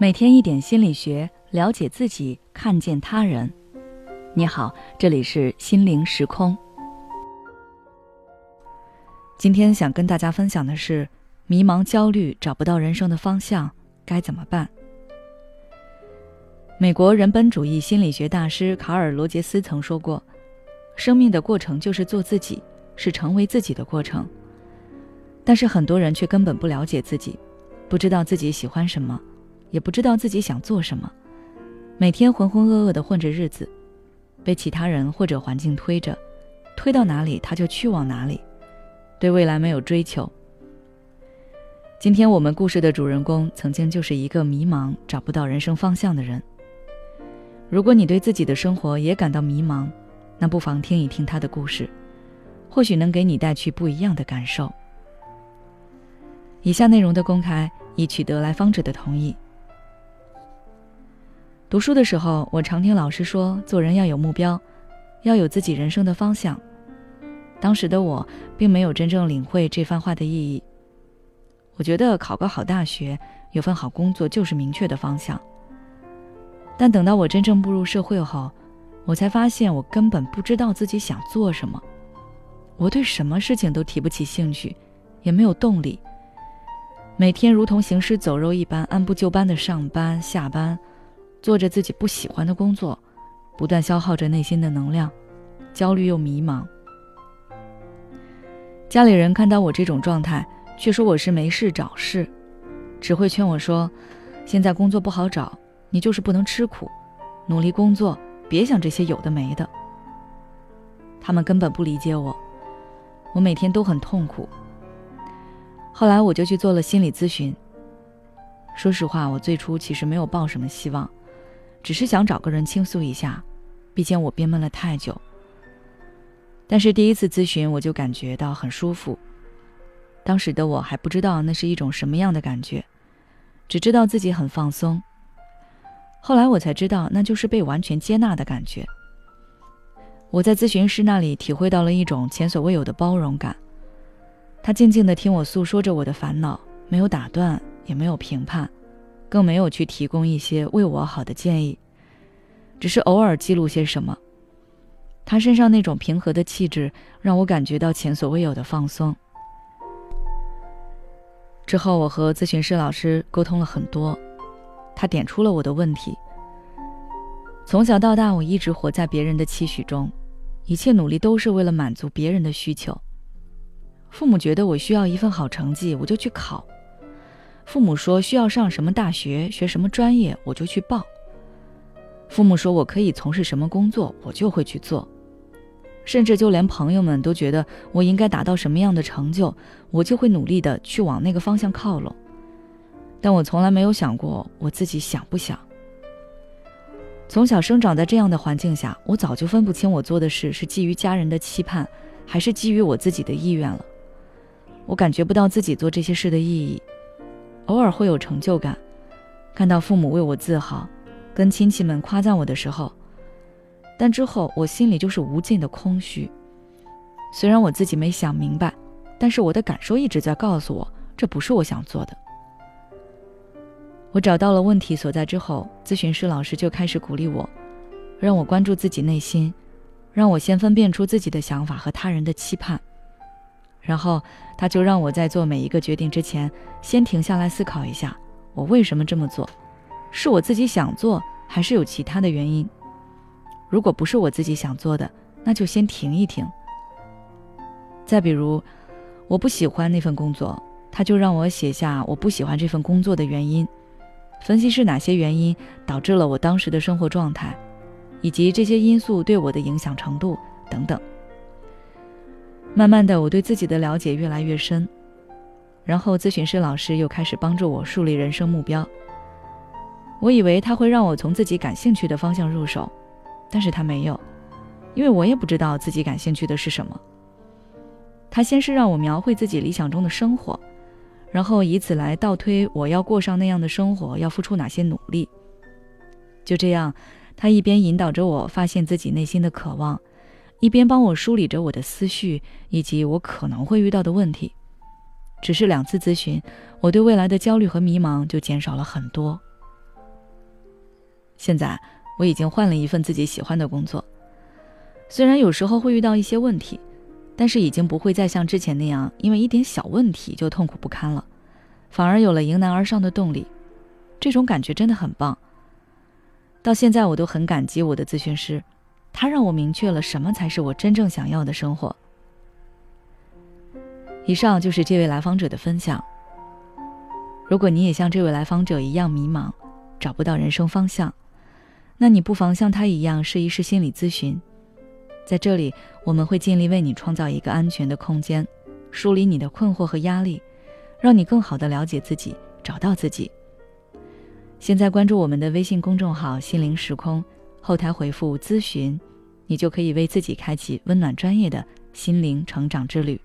每天一点心理学，了解自己，看见他人。你好，这里是心灵时空。今天想跟大家分享的是：迷茫、焦虑，找不到人生的方向，该怎么办？美国人本主义心理学大师卡尔·罗杰斯曾说过：“生命的过程就是做自己，是成为自己的过程。”但是很多人却根本不了解自己，不知道自己喜欢什么。也不知道自己想做什么，每天浑浑噩噩的混着日子，被其他人或者环境推着，推到哪里他就去往哪里，对未来没有追求。今天我们故事的主人公曾经就是一个迷茫、找不到人生方向的人。如果你对自己的生活也感到迷茫，那不妨听一听他的故事，或许能给你带去不一样的感受。以下内容的公开已取得来访者的同意。读书的时候，我常听老师说，做人要有目标，要有自己人生的方向。当时的我并没有真正领会这番话的意义。我觉得考个好大学，有份好工作就是明确的方向。但等到我真正步入社会后，我才发现我根本不知道自己想做什么。我对什么事情都提不起兴趣，也没有动力。每天如同行尸走肉一般，按部就班的上班下班。做着自己不喜欢的工作，不断消耗着内心的能量，焦虑又迷茫。家里人看到我这种状态，却说我是没事找事，只会劝我说：“现在工作不好找，你就是不能吃苦，努力工作，别想这些有的没的。”他们根本不理解我，我每天都很痛苦。后来我就去做了心理咨询。说实话，我最初其实没有抱什么希望。只是想找个人倾诉一下，毕竟我憋闷了太久。但是第一次咨询我就感觉到很舒服，当时的我还不知道那是一种什么样的感觉，只知道自己很放松。后来我才知道那就是被完全接纳的感觉。我在咨询师那里体会到了一种前所未有的包容感，他静静地听我诉说着我的烦恼，没有打断，也没有评判。更没有去提供一些为我好的建议，只是偶尔记录些什么。他身上那种平和的气质，让我感觉到前所未有的放松。之后，我和咨询师老师沟通了很多，他点出了我的问题。从小到大，我一直活在别人的期许中，一切努力都是为了满足别人的需求。父母觉得我需要一份好成绩，我就去考。父母说需要上什么大学、学什么专业，我就去报。父母说我可以从事什么工作，我就会去做。甚至就连朋友们都觉得我应该达到什么样的成就，我就会努力的去往那个方向靠拢。但我从来没有想过我自己想不想。从小生长在这样的环境下，我早就分不清我做的事是基于家人的期盼，还是基于我自己的意愿了。我感觉不到自己做这些事的意义。偶尔会有成就感，看到父母为我自豪，跟亲戚们夸赞我的时候，但之后我心里就是无尽的空虚。虽然我自己没想明白，但是我的感受一直在告诉我，这不是我想做的。我找到了问题所在之后，咨询师老师就开始鼓励我，让我关注自己内心，让我先分辨出自己的想法和他人的期盼。然后，他就让我在做每一个决定之前，先停下来思考一下，我为什么这么做，是我自己想做，还是有其他的原因？如果不是我自己想做的，那就先停一停。再比如，我不喜欢那份工作，他就让我写下我不喜欢这份工作的原因，分析是哪些原因导致了我当时的生活状态，以及这些因素对我的影响程度等等。慢慢的，我对自己的了解越来越深，然后咨询师老师又开始帮助我树立人生目标。我以为他会让我从自己感兴趣的方向入手，但是他没有，因为我也不知道自己感兴趣的是什么。他先是让我描绘自己理想中的生活，然后以此来倒推我要过上那样的生活要付出哪些努力。就这样，他一边引导着我发现自己内心的渴望。一边帮我梳理着我的思绪以及我可能会遇到的问题，只是两次咨询，我对未来的焦虑和迷茫就减少了很多。现在我已经换了一份自己喜欢的工作，虽然有时候会遇到一些问题，但是已经不会再像之前那样因为一点小问题就痛苦不堪了，反而有了迎难而上的动力。这种感觉真的很棒。到现在我都很感激我的咨询师，他让我明确了什么才是我真正想要的生活。以上就是这位来访者的分享。如果你也像这位来访者一样迷茫，找不到人生方向，那你不妨像他一样试一试心理咨询。在这里，我们会尽力为你创造一个安全的空间，梳理你的困惑和压力，让你更好的了解自己，找到自己。现在关注我们的微信公众号“心灵时空”，后台回复“咨询”，你就可以为自己开启温暖专业的心灵成长之旅。